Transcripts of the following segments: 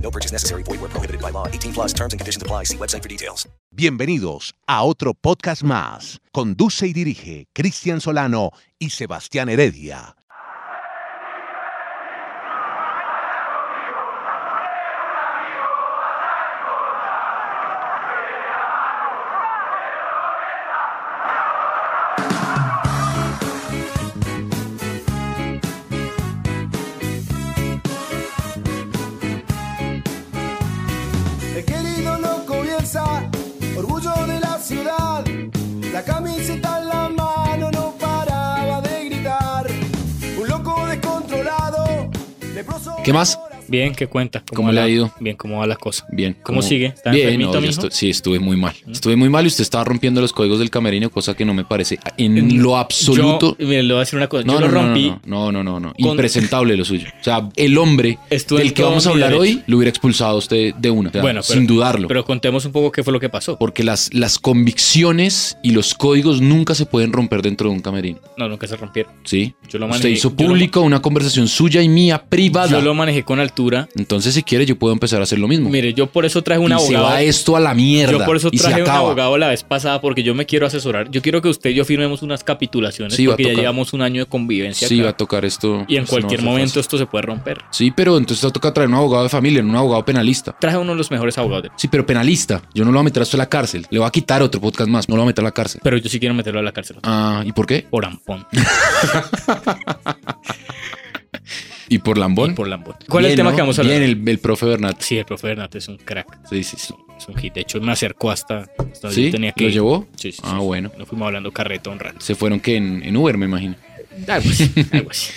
No purchase necessary. Void where prohibited by law. 18 plus terms and conditions apply. See website for details. Bienvenidos a otro podcast más. Conduce y dirige Cristian Solano y Sebastián Heredia. La camiseta en la mano no paraba de gritar. Un loco descontrolado, leproso. ¿Qué más? Bien, ¿qué cuenta? ¿Cómo le ha ido? Bien, ¿cómo va las cosas? Bien. ¿Cómo sigue? ¿Está Bien, enfermito, no, sí, estuve muy mal. Estuve muy mal y usted estaba rompiendo los códigos del camerino, cosa que no me parece en lo absoluto. Yo, mire, le voy a decir una cosa. No, yo no, lo no, rompí. no, no, no, no, no. con- Impresentable lo suyo. O sea, el hombre Estuve del que vamos a hablar hoy lo hubiera expulsado a usted de una. O sea, bueno, pero- sin dudarlo. Pero contemos un poco qué fue lo que pasó. porque las, las convicciones y los códigos nunca se pueden romper dentro de un camerino. No, nunca se rompieron. ¿Sí? Yo lo usted manejé- hizo yo lo- público una conversación suya y mía privada. Yo lo manejé con Entonces, si quiere, yo puedo empezar a hacer lo mismo. Mire, yo por eso traje un y se abogado. va esto a la mierda. Yo por eso traje un abogado la vez pasada porque yo me quiero asesorar. Yo quiero que usted y yo firmemos unas capitulaciones Sí, porque ya llevamos un año de convivencia. Sí, acá. va a tocar esto. y en esto cualquier momento fácil. esto se puede romper. Sí, pero entonces te toca traer un abogado de familia, no un abogado penalista. Traje uno de los mejores abogados. de- Sí, pero penalista. Yo no lo voy a meter a usted a la cárcel. Le voy a quitar otro podcast más. No lo voy a meter a la cárcel. Pero yo sí quiero meterlo a la cárcel. Ah, ¿y por qué? Por ampón. ¿Y por Lambón? Y por Lambón. ¿Cuál es el Bien, tema ¿no? que vamos a hablar? Bien, el, el profe Bernat. Sí, el profe Bernat es un crack. Sí, sí, sí. Es un hit. De hecho, me acercó hasta, hasta ¿Sí? yo tenía que ¿Lo ir. llevó? Sí, sí. Ah, sí. bueno. Nos fuimos hablando carreta un rato. Se fueron que en, en Uber, me imagino. Algo así, algo así.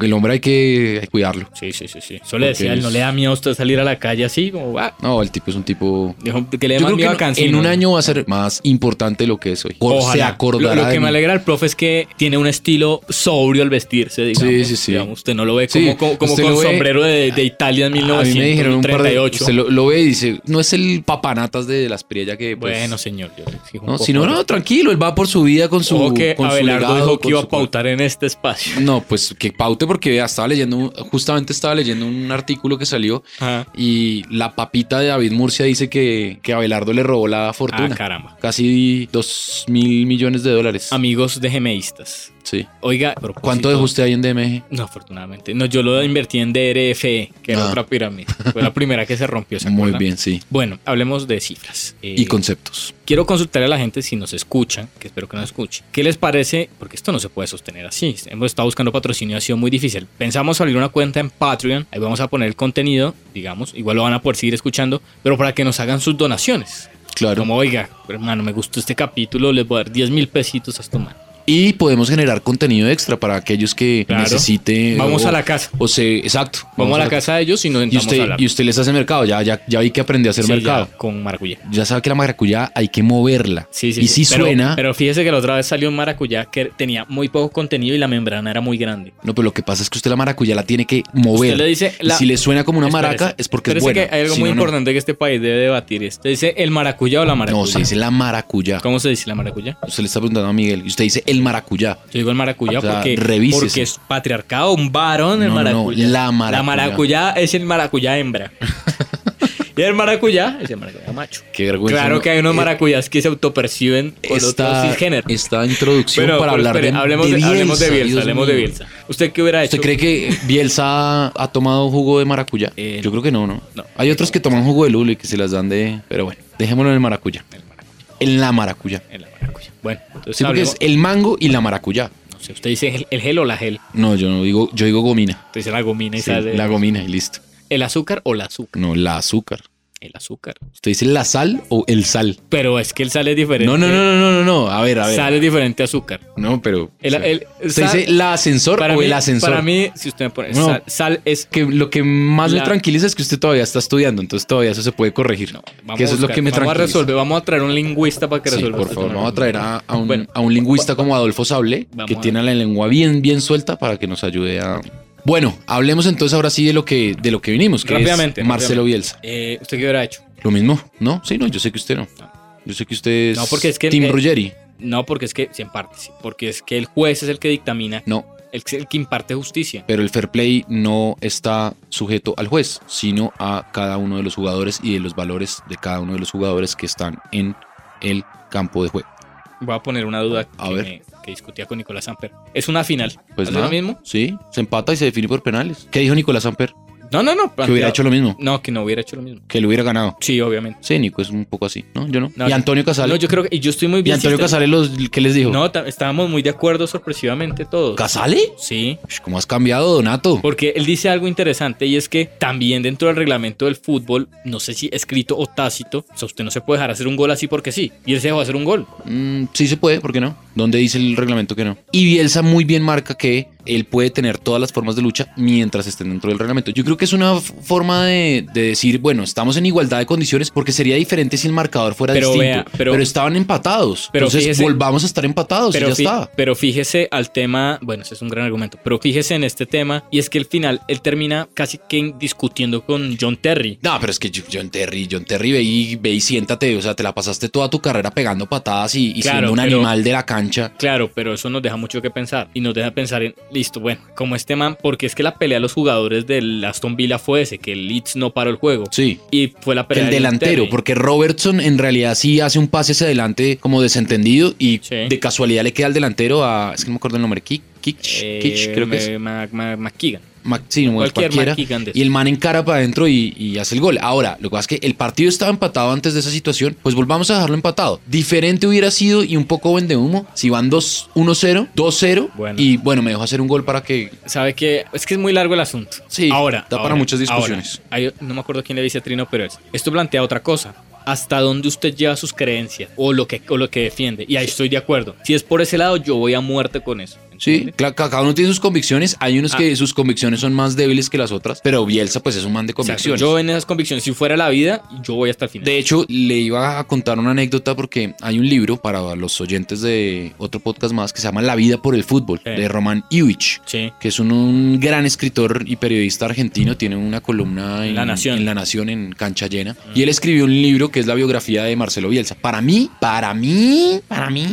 El hombre hay que, hay que cuidarlo. Sí, sí, sí, sí. Eso le decía, él no le da miedo a usted salir a la calle así, como va. No, el tipo es un tipo. Dijo que le más que miedo a en- Cancino. en un año va a ser más importante lo que es hoy. O se Ojalá. acordará Lo, lo que me alegra al profe es que tiene un estilo sobrio al vestirse, digamos. Sí, sí, sí. Digamos, usted no lo ve Sí, como, como, como con ve- sombrero de, de Italia en A mí me dijeron un par de 1938. Se lo, lo ve y dice, no es el papanatas de las Priella que pues, Bueno, señor. Yo No, si no, no, tranquilo, él va por su vida con su. Ojo que con su Abelardo legado, dijo que iba su- a pautar en este espacio. No, pues que paute porque vea, estaba leyendo, justamente estaba leyendo un artículo que salió Ajá. y la papita de David Murcia dice que, que Abelardo le robó la fortuna. Ah, caramba. Casi dos mil millones de dólares. Amigos de gemeístas. Sí. Oiga, ¿Cuánto dejó usted ahí en DMG? No, afortunadamente. No, yo lo invertí en DRFE, que era Ah. otra pirámide. Fue la primera que se rompió. ¿se Muy bien, sí. Bueno, hablemos de cifras. Eh, Y conceptos. Quiero consultar a la gente si nos escuchan, que espero que nos escuchen. ¿Qué les parece? Porque esto no se puede sostener así. Hemos estado buscando patrocinio, ha sido muy difícil. Pensamos abrir una cuenta en Patreon, ahí vamos a poner el contenido, digamos, igual lo van a poder seguir escuchando, pero para que nos hagan sus donaciones. Claro. Como, oiga, hermano, me gustó este capítulo, les voy a dar 10 mil pesitos a esto, man. Y podemos generar contenido extra para aquellos que Claro. necesiten. Vamos o- a la casa. O se, exacto. Vamos, a la casa de ellos y nos Y a usted, hablar. y usted les hace mercado. Ya, ya, ya vi que aprendí a hacer Sí, mercado. ya, con maracuyá. Ya sabe que la maracuyá hay que moverla. Sí, sí, y sí. si Pero- suena. Pero fíjese que la otra vez salió un maracuyá que tenía muy poco contenido y la membrana era muy grande. No, pero lo que pasa es que usted la maracuyá la tiene que mover. Usted le dice. Y la- si le suena como una Espérese, maraca, es porque es buena. que hay algo Si muy no, no. importante que este país debe debatir. ¿Usted dice el maracuyá o la maracuyá? No, se dice la maracuyá. ¿Cómo se dice la maracuyá? Usted le está preguntando a Miguel y usted dice el maracuyá. Yo digo el maracuyá O sea, porque, porque es patriarcado, un varón el No, no, no, maracuyá. la maracuyá. La maracuyá es el maracuyá hembra. y el maracuyá es el maracuyá macho. Qué vergüenza. Claro ¿no? que hay unos Eh, maracuyás que se autoperciben con otros esta, cisgéneros. esta introducción Bueno, para hablar espere, de, hablemos, de de, hablemos de Bielsa, Bielsa, Dios hablemos de. Bielsa. ¿Usted qué hubiera hecho? ¿Usted cree que Bielsa ha tomado jugo de maracuyá? Eh, Yo creo que no, no, no. Hay otros que toman jugo de lulo y que se las dan de... Pero bueno. Dejémoslo en el maracuyá. El maracuyá. En la maracuyá. En la maracuyá. Bueno, entonces Sí, porque es el mango y la maracuyá. no sé, usted dice el, el gel o la gel. No, yo no digo, yo digo gomina. Usted dice la gomina y Sí, sale. la gomina y listo. ¿El azúcar o la azúcar? No, la azúcar. El azúcar. ¿Usted dice la sal o el sal? Pero es que el sal es diferente. No, no, no, no, no, no, no. A ver, a ver. Sal es diferente a azúcar. No, pero. El- o sea, el- ¿Usted sal- dice la ascensor Para o mí, el ascensor? Para mí, si usted me pone No. sal, sal es que lo que más me tranquiliza es que usted todavía está estudiando, entonces todavía eso se puede corregir. Vamos que eso a es lo buscar- que me Vamos a resolver, vamos a traer un lingüista para que Sí, resuelva. por este favor, vamos a traer a, a un, Bueno. a un lingüista como Adolfo Sable, que tiene la lengua bien, bien suelta para que nos ayude a... Bueno, hablemos entonces ahora sí de lo que, de lo que vinimos, que Rápidamente, es Marcelo rápidamente. Bielsa. Eh, ¿Usted qué hubiera hecho? Lo mismo, ¿no? Sí, no, yo sé que usted no. Yo sé que usted es, No, porque es que- Team eh, Ruggeri. No, porque es que, sí, en parte, sí. Porque es que el juez es el que dictamina, No, el, el que imparte justicia. pero el fair play no está sujeto al juez, sino a cada uno de los jugadores y de los valores de cada uno de los jugadores que están en el campo de juego. Voy a poner una duda A que, ver. me- que discutía con Nicolás Samper. ¿Es una final? Pues ¿Hace nada, lo mismo? Sí, se empata y se define por penales. ¿Qué dijo Nicolás Samper? No, no, no. Que hubiera hecho lo mismo, No, que no hubiera hecho lo mismo. que lo hubiera ganado. Sí, obviamente. Sí, Nico es un poco así, ¿no? Yo no. No, y Antonio Casale. No, yo creo que. Y yo estoy muy y bien. Antonio si está- Casale, los, ¿qué les dijo? No, estábamos muy de acuerdo sorpresivamente todos. ¿Casale? Sí. ¿Cómo has cambiado, Donato? Porque él dice algo interesante y es que también dentro del reglamento del fútbol, no sé si escrito o tácito, o sea, usted no se puede dejar hacer un gol así porque sí. Y él se dejó hacer un gol. Mm, sí se puede, ¿por qué no? ¿Dónde dice el reglamento que no? Y Bielsa muy bien marca que él puede tener todas las formas de lucha mientras estén dentro del reglamento. Yo creo que es una forma de, de decir, bueno, estamos en igualdad de condiciones porque sería diferente si el marcador fuera Pero distinto. vea, pero- pero, estaban empatados. pero Entonces fíjese- volvamos a estar empatados y Pero, ya fi- está. pero fíjese al tema, bueno, ese es un gran argumento, pero fíjese en este tema y es que al final él termina casi que discutiendo con John Terry. No, pero es que John Terry, John Terry, ve y, ve y siéntate, o sea, te la pasaste toda tu carrera pegando patadas y, y Claro, siendo un animal de la cancha. Claro, pero eso nos deja mucho que pensar y nos deja pensar en, listo, bueno, como este man, porque es que la pelea de los jugadores del Aston Villa fue ese, que el Leeds no paró el juego. Sí. Y fue la pelea el delantero, porque Robertson en realidad sí hace un pase hacia adelante como desentendido y Sí. de casualidad le queda al delantero a, es que no me acuerdo el nombre, Kick, Kitch, Eh, Kitch, creo que es. McKeegan. Mac- sí, no, Cualquier cualquiera. Y el man encara para adentro y, y hace el gol. Ahora, lo que pasa es que el partido estaba empatado antes de esa situación, pues volvamos a dejarlo empatado. Diferente hubiera sido y un poco vende humo si van 2 1-0, 2-0 Bueno. y bueno, me dejo hacer un gol para que ¿Sabe que Es que es muy largo el asunto. Sí, ahora. da para muchas discusiones. ahora, hay- no me acuerdo quién le dice a Trino, pero es. Esto plantea otra cosa. ¿Hasta dónde usted lleva sus creencias o lo que, o lo que defiende? Y ahí estoy de acuerdo. Si es por ese lado, yo voy a muerte con eso. Sí, cada uno tiene sus convicciones. Hay unos Ah. que sus convicciones son más débiles que las otras, pero Bielsa pues es un man de convicciones. Yo en esas convicciones, si fuera la vida, yo voy hasta el final. De hecho, le iba a contar una anécdota porque hay un libro para los oyentes de otro podcast más que se llama La vida por el fútbol, Sí. de Roman Iwich, Sí. que es un, un gran escritor y periodista argentino. Tiene una columna en La Nación. en La Nación, en Cancha Llena. Y él escribió un libro que es la biografía de Marcelo Bielsa. Para mí, para mí, para mí,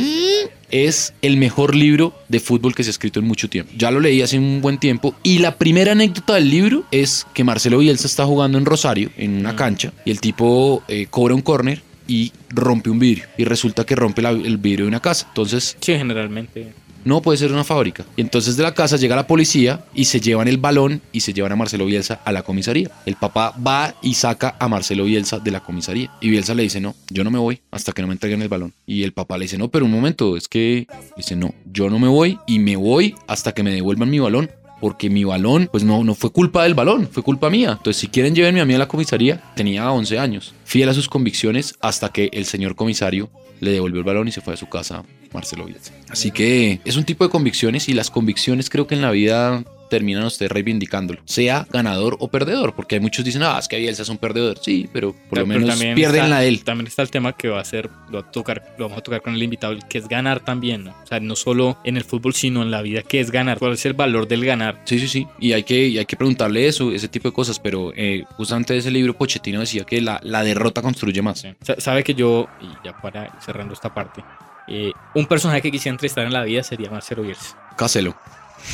es el mejor libro de fútbol que se ha escrito en mucho tiempo. Ya lo leí hace un buen tiempo y la primera anécdota del libro es que Marcelo Bielsa está jugando en Rosario, en una cancha, y el tipo eh, cobra un córner y rompe un vidrio. Y resulta que rompe la- el vidrio de una casa. Entonces, Sí, generalmente. No puede ser una fábrica. Y entonces de la casa llega la policía y se llevan el balón y se llevan a Marcelo Bielsa a la comisaría. El papá va y saca a Marcelo Bielsa de la comisaría. Y Bielsa le dice, no, yo no me voy hasta que no me entreguen el balón. Y el papá le dice, no, pero un momento, es que... Dice, no, yo no me voy y me voy hasta que me devuelvan mi balón. Porque mi balón, pues no, no fue culpa del balón, fue culpa mía. Entonces, si quieren, llévenme a mí a la comisaría. Tenía 11 años. Fiel a sus convicciones hasta que el señor comisario le devolvió el balón y se fue a su casa Marcelo Bielsa. Así que es un tipo de convicciones y las convicciones creo que en la vida terminan usted reivindicándolo, sea ganador o perdedor, porque hay muchos dicen, ah, es que Bielsa es un perdedor, sí, pero por lo Pero menos también pierden está- la de él. También está el tema que va a ser, lo, va a tocar, lo vamos a tocar con el invitado, que es ganar también, ¿no? O sea, no solo en el fútbol, sino en la vida, que es ganar. ¿Cuál es el valor del ganar? Sí, sí, sí. Y hay que, y hay que preguntarle eso, ese tipo de cosas. Pero eh, justamente ese libro Pochettino decía que la, la derrota construye más. Sí. Sabe que yo, y ya para ir cerrando esta parte, eh, un personaje que quisiera entrevistar en la vida sería Marcelo Bielsa. Cáselo.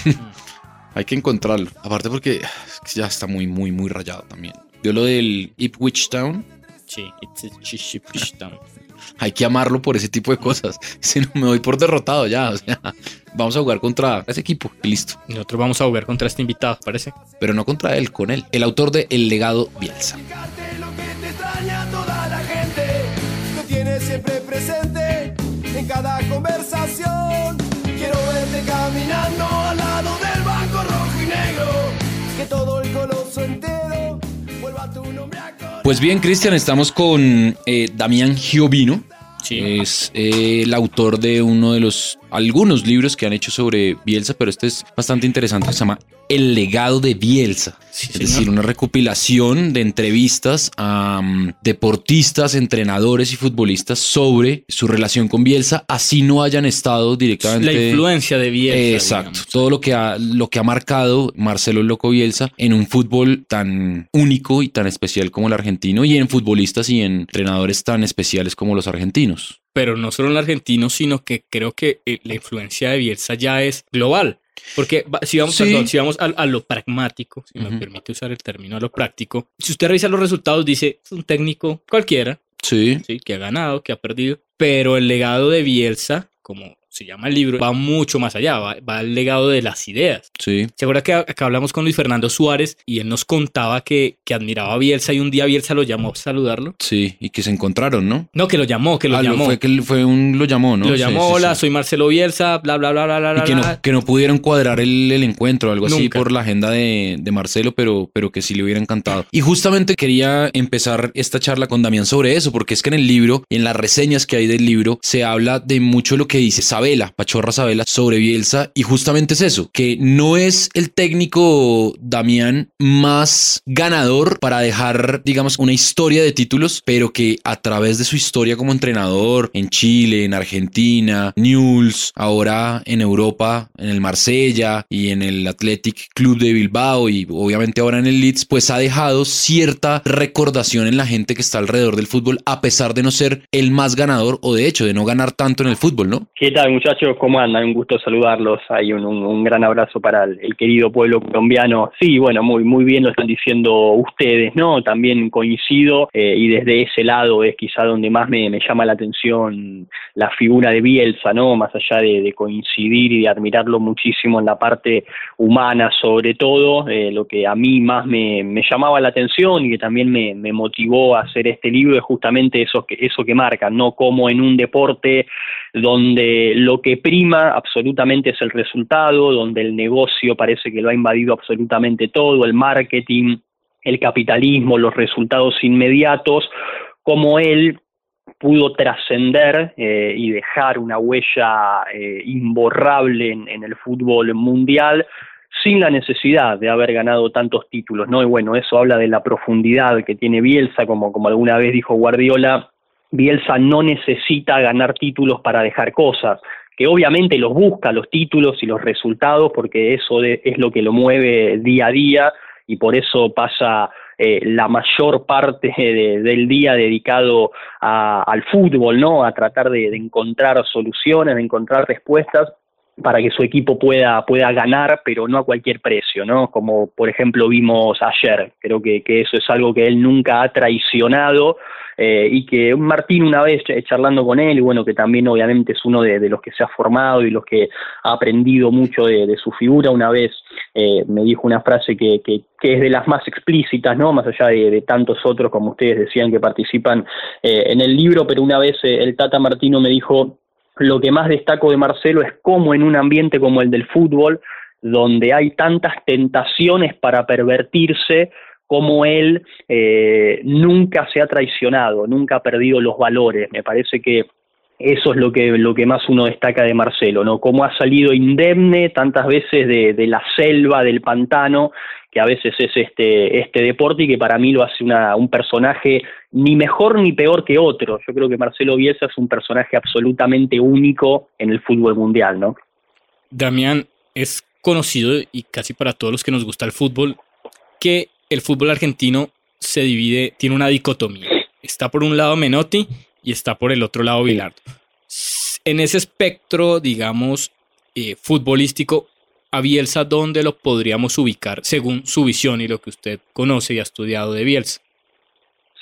hay que encontrarlo. Aparte porque ya está muy, muy, muy rayado también. Dio lo del Ipswich Town. Sí, it's a chish- chish town. Hay que amarlo por ese tipo de cosas. Si no me doy por derrotado ya. O sea, vamos a jugar contra ese equipo y listo. Nosotros vamos a jugar contra este invitado, parece. Pero no contra él, con él. El autor de El legado Bielsa. Pues bien, Cristian, estamos con eh, Damián Giovino. Sí. Es eh, el autor de uno de los algunos libros que han hecho sobre Bielsa, pero este es bastante interesante. Se llama El legado de Bielsa. Sí, es señor. decir, una recopilación de entrevistas a mm, deportistas, entrenadores y futbolistas sobre su relación con Bielsa, así no hayan estado directamente. La influencia de Bielsa. Exacto, digamos. todo lo que, ha, lo que ha marcado Marcelo el Loco Bielsa en un fútbol tan único y tan especial como el argentino y en futbolistas y en entrenadores tan especiales como los argentinos. Pero no solo en el argentino, sino que creo que eh, la influencia de Bielsa ya es global. Porque si vamos, Sí. perdón, si vamos a, a lo pragmático, si me Ujú. permite usar el término a lo práctico, si usted revisa los resultados, dice, es un técnico cualquiera, Sí, ¿sí? que ha ganado, que ha perdido, pero el legado de Bielsa, como se llama el libro, va mucho más allá, va, va al legado de las ideas. sí. ¿Se acuerda que acá hablamos con Luis Fernando Suárez y él nos contaba que, que admiraba a Bielsa y un día Bielsa lo llamó a saludarlo? Sí, y que se encontraron, ¿no? No, que lo llamó, que lo Ah, llamó. fue que fue un lo llamó, ¿no? Lo llamó, sí, hola, sí. soy Marcelo Bielsa, bla, bla, bla, bla, bla, Y bla. que no, bla. que no pudieron cuadrar el, el encuentro o algo así por la agenda de, de Marcelo, pero, pero que sí le hubiera encantado. Y justamente quería empezar esta charla con Damián sobre eso, porque es que en el libro, en las reseñas que hay del libro, se habla de mucho lo que dice Sabela, Pachorra Sabela, sobre Bielsa, y justamente es eso, que no es el técnico Damián más ganador para dejar, digamos, una historia de títulos, pero que a través de su historia como entrenador en Chile, en Argentina, Newell's, ahora en Europa, en el Marsella y en el Athletic Club de Bilbao y obviamente ahora en el Leeds, pues ha dejado cierta recordación en la gente que está alrededor del fútbol, a pesar de no ser el más ganador o de hecho de no ganar tanto en el fútbol, ¿no? ¿Qué tal muchachos? ¿Cómo andan? Un gusto saludarlos. Hay un, un- gran abrazo para el, querido pueblo colombiano. Sí, bueno, muy, muy bien lo están diciendo ustedes, ¿no? También coincido eh, y desde ese lado es quizá donde más me, llama la atención la figura de Bielsa, ¿no? Más allá de, de coincidir y de admirarlo muchísimo en la parte humana sobre todo, eh, lo que a mí más me, me llamaba la atención y que también me, me motivó a hacer este libro es justamente eso que, eso que marcan, ¿no? Como en un deporte donde lo que prima absolutamente es el resultado, donde el negocio parece que lo ha invadido absolutamente todo, el marketing, el capitalismo, los resultados inmediatos, como él pudo trascender eh, y dejar una huella eh, imborrable en, en el fútbol mundial sin la necesidad de haber ganado tantos títulos, ¿no? Y bueno, eso habla de la profundidad que tiene Bielsa, como, como alguna vez dijo Guardiola, Bielsa no necesita ganar títulos para dejar cosas, que obviamente los busca, los títulos y los resultados, porque eso de- es lo que lo mueve día a día y por eso pasa eh, la mayor parte de- del día dedicado al fútbol, ¿no? A tratar de, de encontrar soluciones, de encontrar respuestas para que su equipo pueda, pueda ganar, pero no a cualquier precio, ¿no? Como por ejemplo vimos ayer. Creo que, que eso es algo que él nunca ha traicionado eh, y que Martín una vez ch- charlando con él, bueno, que también obviamente es uno de, de los que se ha formado y los que ha aprendido mucho de, de su figura, una vez eh, me dijo una frase que, que, que es de las más explícitas, ¿no? Más allá de, tantos otros, como ustedes decían, que participan eh, en el libro, pero una vez el Tata Martino me dijo, lo que más destaco de Marcelo es cómo en un ambiente como el del fútbol, donde hay tantas tentaciones para pervertirse, como él eh, nunca se ha traicionado, nunca ha perdido los valores. Me parece que eso es lo que, lo que más uno destaca de Marcelo, ¿no? Cómo ha salido indemne tantas veces de, de la selva, del pantano, que a veces es este, este deporte y que para mí lo hace una, un personaje ni mejor ni peor que otro. Yo creo que Marcelo Bielsa es un personaje absolutamente único en el fútbol mundial, ¿no? Damián es conocido y casi para todos los que nos gusta el fútbol que el fútbol argentino se divide, tiene una dicotomía. Está por un lado Menotti y está por el otro lado Bilardo. En ese espectro, digamos, eh, futbolístico, a Bielsa, ¿dónde lo podríamos ubicar según su visión y lo que usted conoce y ha estudiado de Bielsa?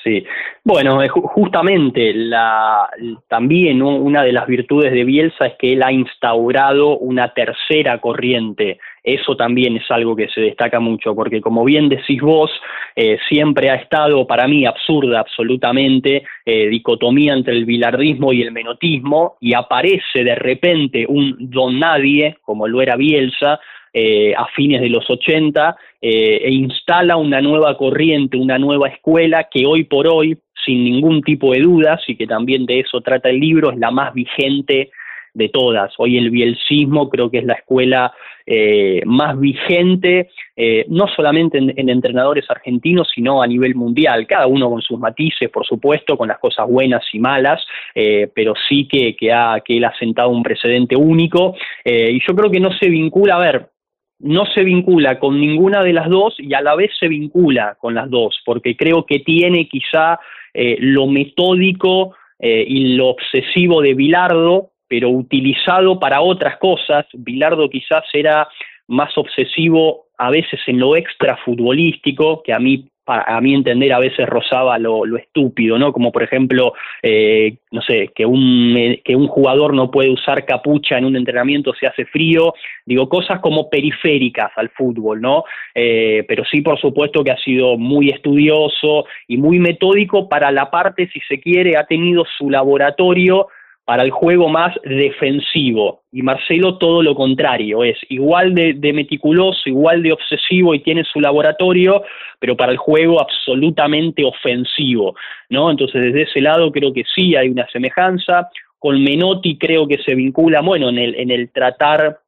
Sí, bueno, eh, ju- justamente la, también una de las virtudes de Bielsa es que él ha instaurado una tercera corriente eso también es algo que se destaca mucho, porque como bien decís vos, eh, siempre ha estado para mí absurda absolutamente eh, dicotomía entre el bilardismo y el menotismo, y aparece de repente un don nadie, como lo era Bielsa, eh, a fines de los 80, e instala una nueva corriente, una nueva escuela que hoy por hoy, sin ningún tipo de dudas, y que también de eso trata el libro, es la más vigente de todas. Hoy el bielcismo creo que es la escuela eh, más vigente, eh, no solamente en, entrenadores argentinos, sino a nivel mundial, cada uno con sus matices, por supuesto, con las cosas buenas y malas, eh, pero sí que, que, ha, que él ha sentado un precedente único y yo creo que no se vincula, a ver, no se vincula con ninguna de las dos y a la vez se vincula con las dos, porque creo que tiene quizá lo metódico y lo obsesivo de Bilardo, pero utilizado para otras cosas. Bilardo quizás era más obsesivo a veces en lo extra futbolístico, que a mí a mi entender a veces rozaba lo, estúpido, ¿no? Como por ejemplo, eh, no sé, que un, eh, que un jugador no puede usar capucha en un entrenamiento si hace frío, digo, cosas como periféricas al fútbol, ¿no? Eh, pero sí, por supuesto que ha sido muy estudioso y muy metódico para la parte, si se quiere, ha tenido su laboratorio para el juego más defensivo. Y Marcelo todo lo contrario, es igual de, meticuloso, igual de obsesivo y tiene su laboratorio, pero para el juego absolutamente ofensivo. ¿no? Entonces desde ese lado creo que sí hay una semejanza. Con Menotti creo que se vincula, bueno, en el, en el tratar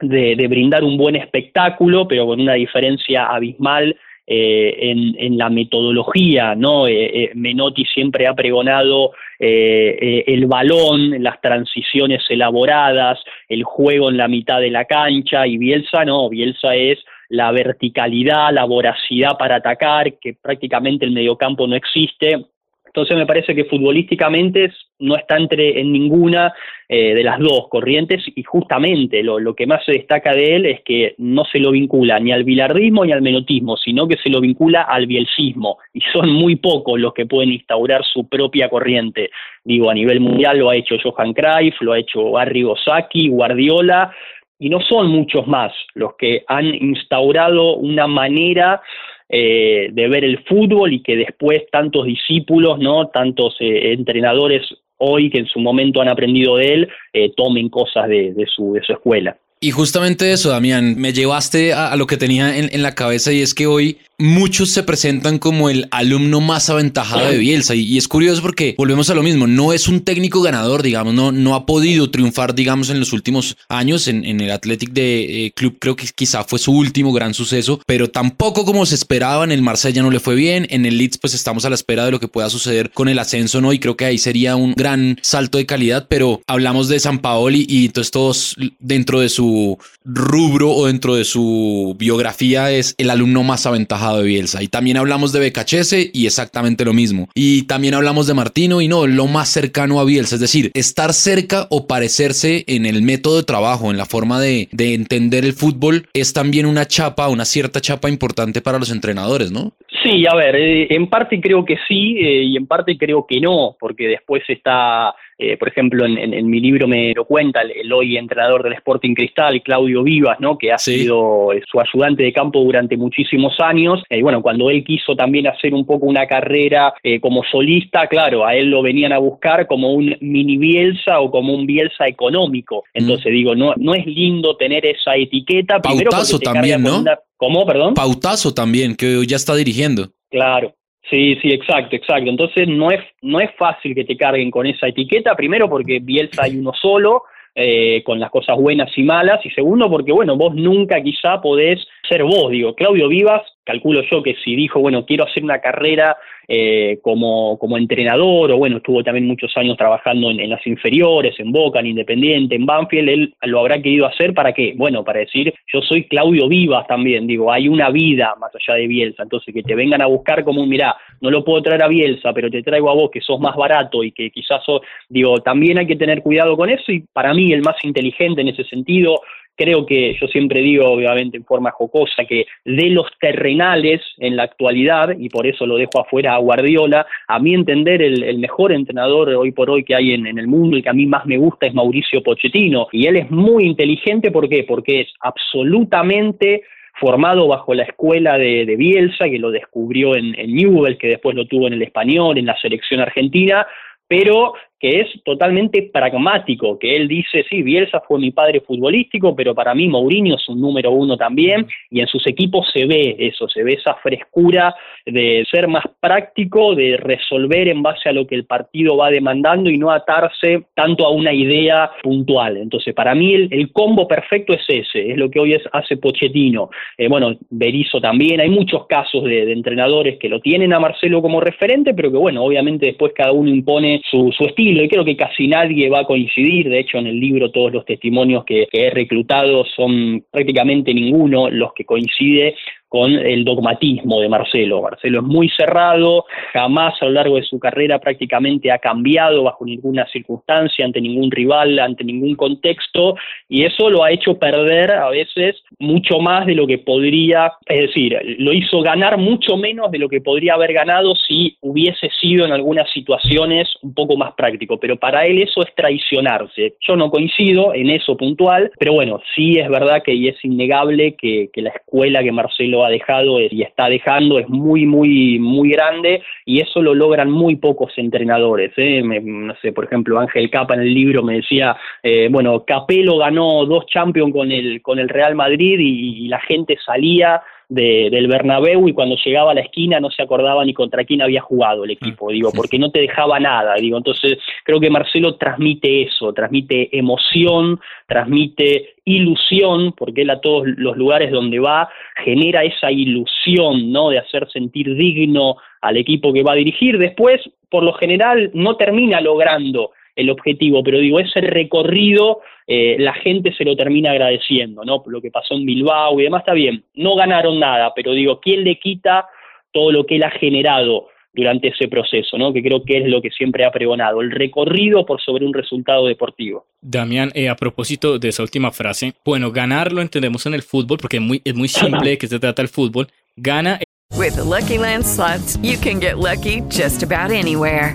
de, brindar un buen espectáculo, pero con una diferencia abismal eh, en, en, la metodología, ¿no? Eh, eh, Menotti siempre ha pregonado el balón, las transiciones elaboradas, el juego en la mitad de la cancha, y Bielsa no, Bielsa es la verticalidad, la voracidad para atacar, que prácticamente el mediocampo no existe, entonces me parece que futbolísticamente no está entre en ninguna eh, de las dos corrientes y justamente lo, que más se destaca de él es que no se lo vincula ni al bilardismo ni al menotismo, sino que se lo vincula al bielcismo y son muy pocos los que pueden instaurar su propia corriente. Digo, a nivel mundial lo ha hecho Johan Cruyff, lo ha hecho Arrigo Sacchi, Guardiola, y no son muchos más los que han instaurado una manera eh, de ver el fútbol y que después tantos discípulos, ¿no? tantos eh, entrenadores hoy que en su momento han aprendido de él, eh, tomen cosas de, su, de su escuela. Y justamente eso, Damián, me llevaste a, lo que tenía en, la cabeza y es que hoy muchos se presentan como el alumno más aventajado de Bielsa y, es curioso porque volvemos a lo mismo, no es un técnico ganador, digamos, no, no ha podido triunfar, digamos, en los últimos años en, el Athletic de eh, Club, creo que quizá fue su último gran suceso, pero tampoco como se esperaba, en el Marsella no le fue bien, en el Leeds pues estamos a la espera de lo que pueda suceder con el ascenso, ¿no? Y creo que ahí sería un gran salto de calidad, pero hablamos de San Paoli y entonces todos dentro de su rubro o dentro de su biografía es el alumno más aventajado de Bielsa. Y también hablamos de Becachese y exactamente lo mismo. Y también hablamos de Martino y no, lo más cercano a Bielsa, es decir, estar cerca o parecerse en el método de trabajo, en la forma de, entender el fútbol, es también una chapa, una cierta chapa importante para los entrenadores, ¿no? Sí, a ver, eh, en parte creo que sí eh, y en parte creo que no, porque después está eh, por ejemplo, en, mi libro me lo cuenta el, hoy entrenador del Sporting Cristal, Claudio Vivas, ¿no? que ha sido eh, su ayudante de campo durante muchísimos años. Y bueno, cuando él quiso también hacer un poco una carrera eh, como solista, claro, a él lo venían a buscar como un mini Bielsa o como un Bielsa económico. Mm. Entonces digo, no, no es lindo tener esa etiqueta. Pautazo también, ¿no? ¿Cómo, perdón? Pautazo también, que ya está dirigiendo. Claro, Sí, sí, exacto, exacto. Entonces no es, no es fácil que te carguen con esa etiqueta, primero porque Bielsa hay uno solo, eh, con las cosas buenas y malas, y segundo porque, bueno, vos nunca quizá podés ser vos, digo, Claudio Vivas, calculo yo que si dijo, bueno, quiero hacer una carrera eh, como, como entrenador, o bueno, estuvo también muchos años trabajando en, las inferiores, en Boca, en Independiente, en Banfield, él lo habrá querido hacer para qué? Bueno, para decir, yo soy Claudio Vivas también, digo, hay una vida más allá de Bielsa, entonces que te vengan a buscar como un, mirá, no lo puedo traer a Bielsa, pero te traigo a vos que sos más barato y que quizás, digo, también hay que tener cuidado con eso y para mí el más inteligente en ese sentido, Creo que yo siempre digo, obviamente en forma jocosa, que de los terrenales en la actualidad, y por eso lo dejo afuera a Guardiola, a mi entender el, mejor entrenador hoy por hoy que hay en, el mundo, el que a mí más me gusta es Mauricio Pochettino, y él es muy inteligente, ¿por qué? Porque es absolutamente formado bajo la escuela de, Bielsa, que lo descubrió en, en Newell, que después lo tuvo en el español, en la selección argentina, pero que es totalmente pragmático, que él dice, sí, Bielsa fue mi padre futbolístico, pero para mí Mourinho es un número uno también, y en sus equipos se ve eso, se ve esa frescura de ser más práctico, de resolver en base a lo que el partido va demandando y no atarse tanto a una idea puntual. Entonces, para mí el, combo perfecto es ese, es lo que hoy es, hace Pochettino. Eh, bueno, Berizzo también, hay muchos casos de, entrenadores que lo tienen a Marcelo como referente, pero que bueno, obviamente después cada uno impone su estilo y creo que casi nadie va a coincidir, de hecho en el libro todos los testimonios que, que he reclutado son prácticamente ninguno los que coincide con el dogmatismo de Marcelo. Marcelo es muy cerrado, jamás a lo largo de su carrera prácticamente ha cambiado bajo ninguna circunstancia, ante ningún rival, ante ningún contexto, y eso lo ha hecho perder a veces mucho más de lo que podría, es decir, lo hizo ganar mucho menos de lo que podría haber ganado si hubiese sido en algunas situaciones un poco más práctico, pero para él eso es traicionarse. Yo no coincido en eso puntual, pero bueno, sí es verdad que y es innegable que, que la escuela que Marcelo ha dejado y está dejando es muy, muy, muy grande y eso lo logran muy pocos entrenadores. ¿eh? no sé, por ejemplo, Ángel Capa en el libro me decía, eh, bueno, Capello ganó dos Champions con el, con el Real Madrid y la gente salía del Bernabéu y cuando llegaba a la esquina no se acordaba ni contra quién había jugado el equipo, digo, porque no te dejaba nada, digo, entonces creo que Marcelo transmite eso, transmite emoción, transmite ilusión, porque él a todos los lugares donde va genera esa ilusión, ¿no? De hacer sentir digno al equipo que va a dirigir. Después, por lo general, no termina logrando el objetivo, pero digo, ese recorrido eh, la gente se lo termina agradeciendo, ¿no? Lo que pasó en Bilbao y demás está bien, no ganaron nada, pero digo, ¿quién le quita todo lo que él ha generado durante ese proceso, ¿no? que creo que es lo que siempre ha pregonado, el recorrido por sobre un resultado deportivo. Damián, eh, a propósito de esa última frase, bueno, ganar lo entendemos en el fútbol porque es muy, es muy simple de qué se trata el fútbol. Gana. With Lucky Land slots, you can get lucky just about anywhere.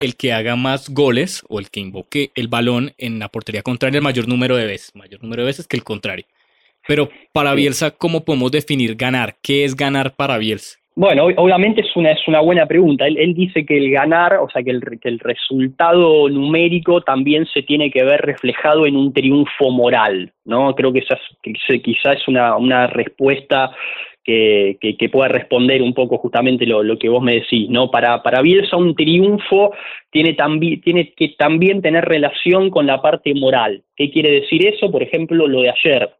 El que haga más goles o el que invoque el balón en la portería contraria el mayor número de veces, mayor número de veces que el contrario. Pero para Bielsa, ¿cómo podemos definir ganar? ¿Qué es ganar para Bielsa? Bueno, obviamente es una, es una buena pregunta. Él, dice que el ganar, o sea, que el, que el resultado numérico también se tiene que ver reflejado en un triunfo moral, ¿no? Creo que esa quizás es una, una respuesta que, pueda responder un poco justamente lo, que vos me decís, ¿no? Para, para Bielsa un triunfo tiene, tiene que también tener relación con la parte moral. ¿Qué quiere decir eso? Por ejemplo, lo de ayer.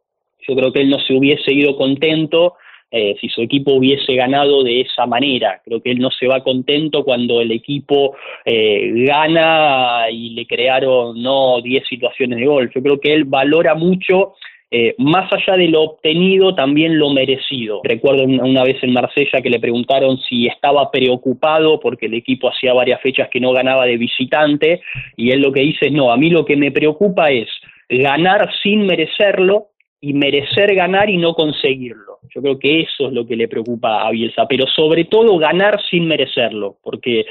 Yo creo que él no se hubiese ido contento eh, si su equipo hubiese ganado de esa manera. Creo que él no se va contento cuando el equipo eh, gana y le crearon no 10 situaciones de gol. Yo creo que él valora mucho eh, más allá de lo obtenido, también lo merecido. Recuerdo una vez en Marsella que le preguntaron si estaba preocupado porque el equipo hacía varias fechas que no ganaba de visitante y él lo que dice es, no, a mí lo que me preocupa es ganar sin merecerlo y merecer ganar y no conseguirlo. Yo creo que eso es lo que le preocupa a Bielsa, pero sobre todo ganar sin merecerlo, porque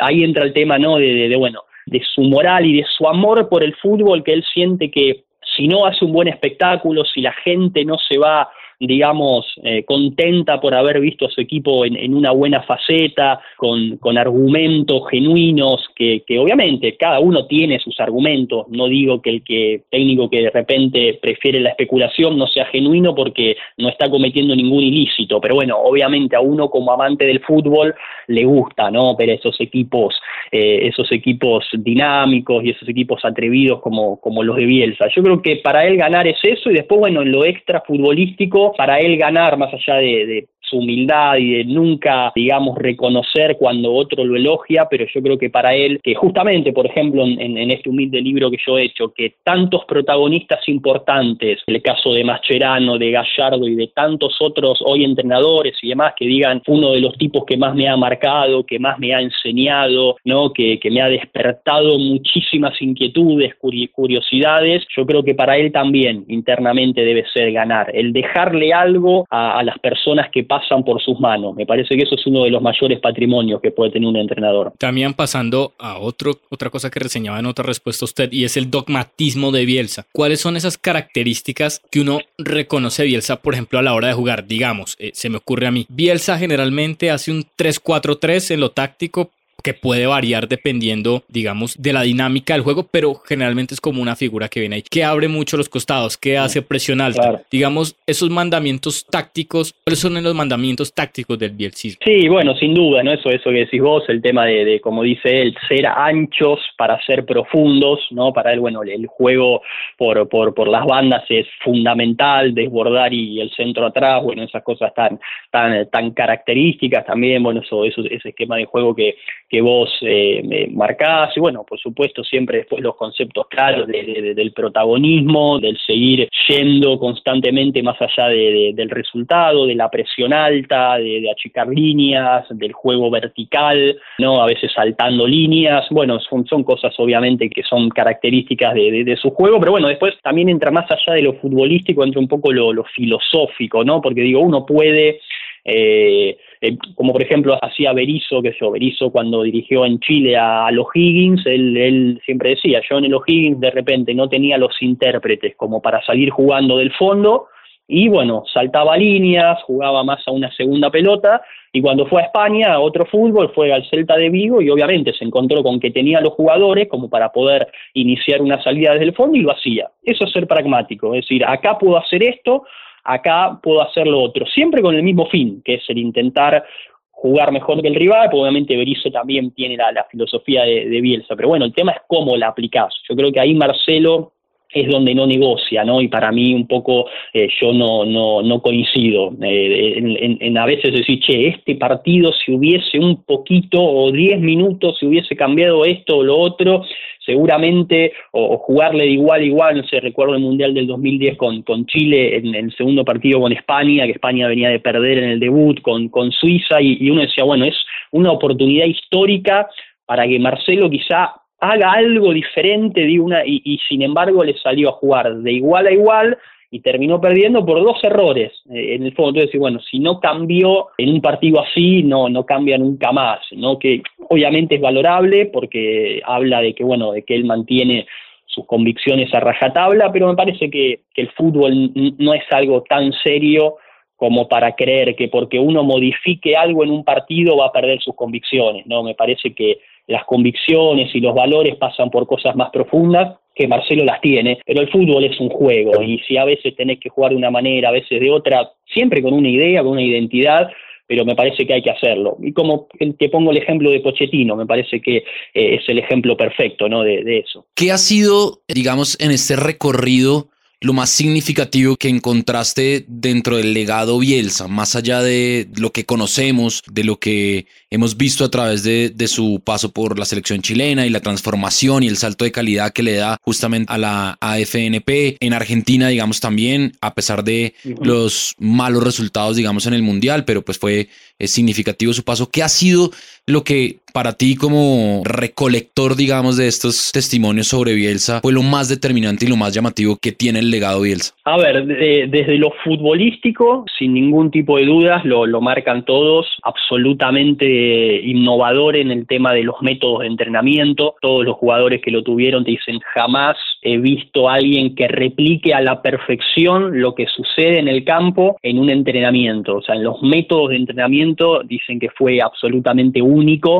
ahí entra el tema, ¿no? de bueno, de su moral y de su amor por el fútbol que él siente que si no hace un buen espectáculo, si la gente no se va digamos, eh, contenta por haber visto a su equipo en, una buena faceta, con, argumentos genuinos, que, obviamente cada uno tiene sus argumentos, no digo que el que técnico que de repente prefiere la especulación no sea genuino porque no está cometiendo ningún ilícito, pero bueno, obviamente a uno como amante del fútbol le gusta, ¿no? Ver esos equipos, eh, esos equipos dinámicos y esos equipos atrevidos como, como los de Bielsa. Yo creo que para él ganar es eso y después, bueno, en lo extra futbolístico, para él ganar, más allá de, su humildad y de nunca, digamos, reconocer cuando otro lo elogia, pero yo creo que para él, que justamente, por ejemplo, en, este humilde libro que yo he hecho, que tantos protagonistas importantes, el caso de Mascherano, de Gallardo y de tantos otros hoy entrenadores y demás, que digan uno de los tipos que más me ha marcado, que más me ha enseñado, ¿no? que, que me ha despertado muchísimas inquietudes, curiosidades, yo creo que para él también internamente debe ser ganar, el dejarle algo a, a las personas que pasan por sus manos. Me parece que eso es uno de los mayores patrimonios que puede tener un entrenador. También pasando a otro, otra cosa que reseñaba en otra respuesta usted, y es el dogmatismo de Bielsa. ¿Cuáles son esas características que uno reconoce Bielsa, por ejemplo, a la hora de jugar? Digamos, eh, se me ocurre a mí. Bielsa generalmente hace un 3-4-3 en lo táctico, que puede variar dependiendo, digamos, de la dinámica del juego, pero generalmente es como una figura que viene ahí, que abre mucho los costados, que hace presión alta. Digamos, esos mandamientos tácticos, ¿cuáles son los mandamientos tácticos del bielcismo? Sí, bueno, sin duda, ¿no? Eso, eso que decís vos, el tema de, de, como dice él, ser anchos para ser profundos, ¿no? Para él, bueno, el juego por, por, por las bandas es fundamental, desbordar y el centro atrás, bueno, esas cosas tan, tan, tan características también, bueno, eso, eso, ese esquema de juego que que vos eh, marcás, y bueno, por supuesto siempre después los conceptos claros de, de, del protagonismo, del seguir yendo constantemente más allá de, del resultado, de la presión alta, de, achicar líneas, del juego vertical, ¿no? A veces saltando líneas, bueno, son, son cosas obviamente que son características de, su juego, pero bueno, después también entra más allá de lo futbolístico, entra un poco lo, lo filosófico, ¿no? Porque digo, uno puede eh, eh, como por ejemplo hacía Berizzo, que yo, Berizzo cuando dirigió en Chile a, los Higgins, él, él, siempre decía, yo en el O'Higgins de repente no tenía los intérpretes como para salir jugando del fondo, y bueno, saltaba líneas, jugaba más a una segunda pelota, y cuando fue a España, a otro fútbol, fue al Celta de Vigo y obviamente se encontró con que tenía los jugadores como para poder iniciar una salida desde el fondo y lo hacía. Eso es ser pragmático, es decir, acá puedo hacer esto, acá puedo hacer lo otro, siempre con el mismo fin, que es el intentar jugar mejor que el rival, pues obviamente Berizzo también tiene la, filosofía de, de, Bielsa, pero bueno, el tema es cómo la aplicás. Yo creo que ahí Marcelo es donde no negocia, ¿no? Y para mí un poco eh, yo no, no, no coincido. Eh, en, a veces decir, che, este partido si hubiese un poquito o diez minutos, si hubiese cambiado esto o lo otro, seguramente, o, o, jugarle de igual a igual, no sé, recuerdo el Mundial del 2010 con, con Chile, en, el segundo partido con España, que España venía de perder en el debut con, con Suiza, y, y uno decía, bueno, es una oportunidad histórica para que Marcelo quizá haga algo diferente de una y, sin embargo le salió a jugar de igual a igual y terminó perdiendo por dos errores. Eh, en el fondo, entonces, bueno, si no cambió en un partido así, no, no cambia nunca más, ¿no? Que obviamente es valorable porque habla de que, bueno, de que él mantiene sus convicciones a rajatabla, pero me parece que, que el fútbol no es algo tan serio como para creer que porque uno modifique algo en un partido va a perder sus convicciones, ¿no? Me parece que las convicciones y los valores pasan por cosas más profundas que Marcelo las tiene, pero el fútbol es un juego y si a veces tenés que jugar de una manera, a veces de otra, siempre con una idea, con una identidad, pero me parece que hay que hacerlo. Y como te pongo el ejemplo de Pochettino, me parece que eh, es el ejemplo perfecto ¿no? de, de eso. ¿Qué ha sido, digamos, en este recorrido lo más significativo que encontraste dentro del legado Bielsa, más allá de lo que conocemos, de lo que hemos visto a través de, de, su paso por la selección chilena y la transformación y el salto de calidad que le da justamente a la AFNP. En Argentina, digamos, también, a pesar de los malos resultados, digamos, en el Mundial, pero pues fue es significativo su paso. ¿Qué ha sido lo que para ti como recolector, digamos, de estos testimonios sobre Bielsa fue lo más determinante y lo más llamativo que tiene el legado Bielsa? A ver, de, desde lo futbolístico, sin ningún tipo de dudas, lo, lo marcan todos, absolutamente innovador en el tema de los métodos de entrenamiento. Todos los jugadores que lo tuvieron te dicen jamás he visto a alguien que replique a la perfección lo que sucede en el campo en un entrenamiento. O sea, en los métodos de entrenamiento dicen que fue absolutamente único,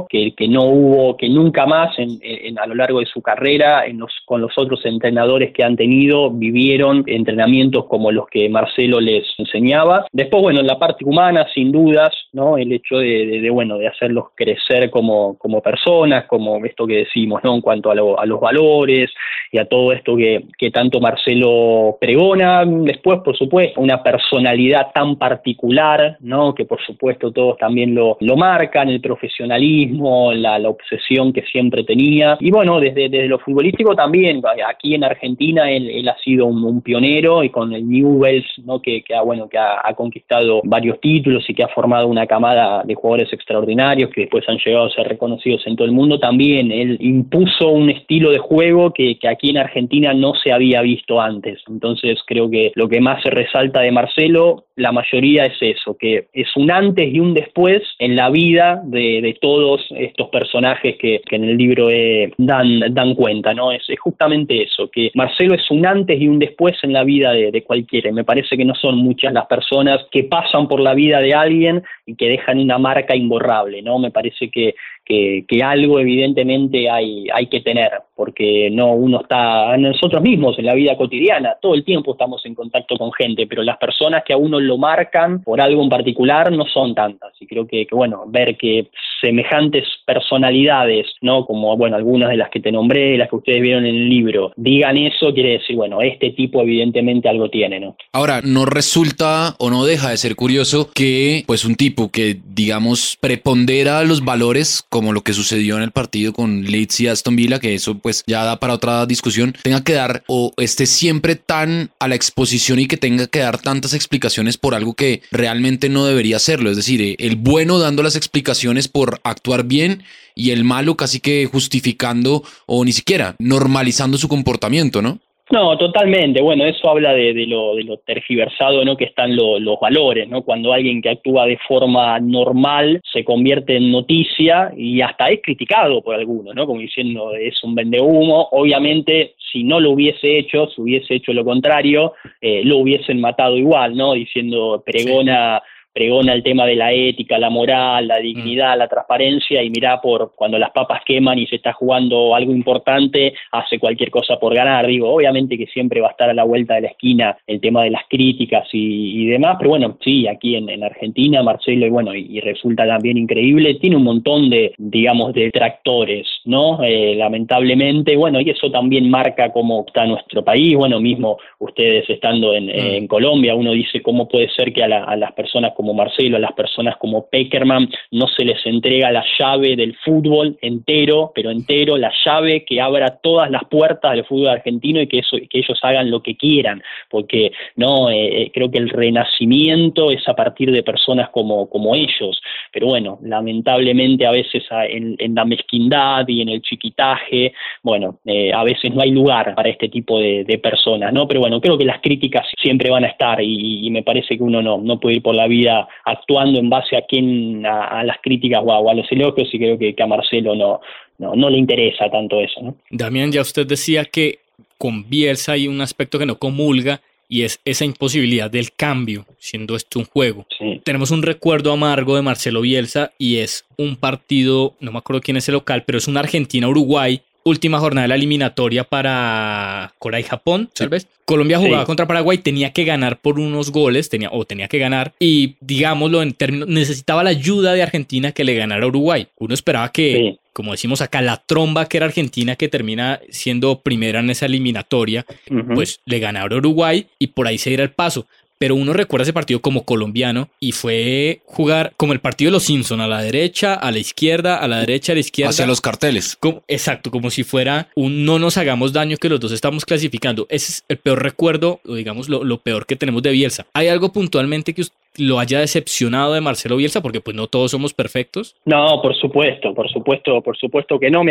que, que no hubo, que nunca más en, a lo largo de su carrera, en los, con los otros entrenadores que han tenido, vivieron entrenamientos como los que Marcelo les enseñaba. Después, bueno, en la parte humana, sin dudas. El hecho de, bueno, de hacerlos crecer como, como personas, como esto que decimos, ¿no? En cuanto a, los valores y a todo esto que, tanto Marcelo pregona. Después, por supuesto, una personalidad tan particular, ¿no? Que por supuesto todos también lo, lo marcan, el profesionalismo, la, la obsesión que siempre tenía. Y bueno, desde, desde lo futbolístico también, aquí en Argentina él, ha sido un, pionero y con el Newells, ¿no? Que, que, ha, bueno, que ha, conquistado varios títulos y que ha formado una camada de jugadores extraordinarios que después han llegado a ser reconocidos en todo el mundo, también él impuso un estilo de juego que, que aquí en Argentina no se había visto antes. Entonces creo que lo que más se resalta de Marcelo, la mayoría es eso, que es un antes y un después en la vida de, de todos estos personajes que, que en el libro eh, dan, dan cuenta, ¿no? Es, justamente eso, que Marcelo es un antes y un después en la vida de, de cualquiera. Me parece que no son muchas las personas que pasan por la vida de alguien y que dejan una marca imborrable, ¿no? Me parece que que, algo evidentemente hay, hay que tener, porque no uno está nosotros mismos en la vida cotidiana, todo el tiempo estamos en contacto con gente, pero las personas que a uno lo marcan por algo en particular no son tantas. Y creo que, bueno, ver que semejantes personalidades, ¿no? Como, bueno, algunas de las que te nombré, las que ustedes vieron en el libro, digan eso, quiere decir, bueno, este tipo evidentemente algo tiene, ¿no? Ahora, no resulta o no deja de ser curioso que, pues, un tipo que, digamos, prepondera los valores, como lo que sucedió en el partido con Leeds y Aston Villa, que eso, pues, ya da para otra discusión, tenga que dar o esté siempre tan a la exposición y que tenga que dar tantas explicaciones por algo que realmente no debería hacerlo. Es decir, eh, el bueno dando las explicaciones por actuar bien y el malo casi que justificando o ni siquiera normalizando su comportamiento, ¿no? No, totalmente. Bueno, eso habla de, lo, de lo tergiversado ¿no? que están los valores, ¿no? Cuando alguien que actúa de forma normal se convierte en noticia y hasta es criticado por algunos, ¿no? Como diciendo es un vendehumo. Obviamente, si no lo hubiese hecho, si hubiese hecho lo contrario, eh, lo hubiesen matado igual, ¿no? Diciendo pregona pregona el tema de la ética, la moral, la dignidad, la transparencia y mira por cuando las papas queman y se está jugando algo importante, hace cualquier cosa por ganar. Digo, obviamente que siempre va a estar a la vuelta de la esquina el tema de las críticas y, demás, pero bueno, sí, aquí en, Argentina, Marcelo, y bueno, y, resulta también increíble, tiene un montón de, digamos, de detractores, ¿no? Eh, lamentablemente, bueno, y eso también marca cómo está nuestro país, bueno, mismo ustedes estando en, en Colombia, uno dice cómo puede ser que a, a las personas como Marcelo, a las personas como Peckerman, no se les entrega la llave del fútbol entero, pero entero, la llave que abra todas las puertas del fútbol argentino y que, eso, que ellos hagan lo que quieran, porque no eh, eh, creo que el renacimiento es a partir de personas como, como ellos, pero bueno, lamentablemente a veces en, la mezquindad y en el chiquitaje, bueno, eh, a veces no hay lugar para este tipo de, personas, ¿no? Pero bueno, creo que las críticas siempre van a estar y, me parece que uno no, no puede ir por la vida actuando en base a quién, a, las críticas o a, los elogios y creo que, a Marcelo no, no, le interesa tanto eso. ¿no? Damián, ya usted decía que con Bielsa hay un aspecto que no comulga y es esa imposibilidad del cambio, siendo esto un juego. Tenemos un recuerdo amargo de Marcelo Bielsa y es un partido, no me acuerdo quién es el local, pero es una Argentina-Uruguay última jornada de la eliminatoria para Corea y Japón, tal vez. Colombia jugaba contra Paraguay, tenía que ganar por unos goles, tenía, o tenía que ganar, y digámoslo en términos, necesitaba la ayuda de Argentina que le ganara a Uruguay. Uno esperaba que, como decimos acá, la tromba que era Argentina, que termina siendo primera en esa eliminatoria, pues le ganara a Uruguay y por ahí se diera el paso pero uno recuerda ese partido como colombiano y fue jugar como el partido de los Simpson, a la derecha, a la izquierda, a la derecha, a la izquierda. Hacia los carteles. exacto, como si fuera un no nos hagamos daño que los dos estamos clasificando. Ese es el peor recuerdo, o digamos lo, lo peor que tenemos de Bielsa. ¿Hay algo puntualmente que, lo haya decepcionado de Marcelo Bielsa? Porque pues no todos somos perfectos. No, por supuesto, por supuesto, por supuesto que no.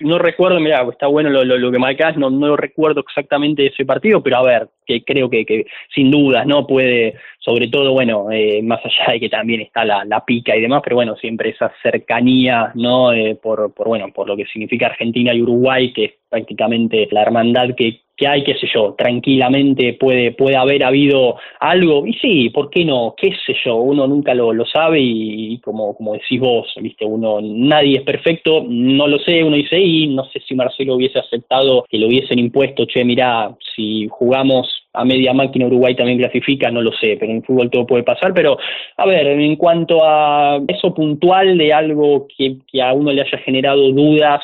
no recuerdo, mira, está bueno lo, lo, que marcás, no, no recuerdo exactamente ese partido, pero a ver, que creo que, que sin dudas, ¿no? Puede, sobre todo, bueno, eh, más allá de que también está la, la, pica y demás, pero bueno, siempre esa cercanía, ¿no? Eh, por, por, bueno, por lo que significa Argentina y Uruguay, que es prácticamente la hermandad que, que hay, qué sé yo, tranquilamente puede, puede haber habido algo, y sí, ¿por qué no? qué sé yo, uno nunca lo, lo sabe y, como, como decís vos, viste, uno, nadie es perfecto, no lo sé, uno dice, y no sé si Marcelo hubiese aceptado que lo hubiesen impuesto, che, mirá, si jugamos a media máquina Uruguay también clasifica, no lo sé, pero en fútbol todo puede pasar. Pero, a ver, en cuanto a eso puntual de algo que, que a uno le haya generado dudas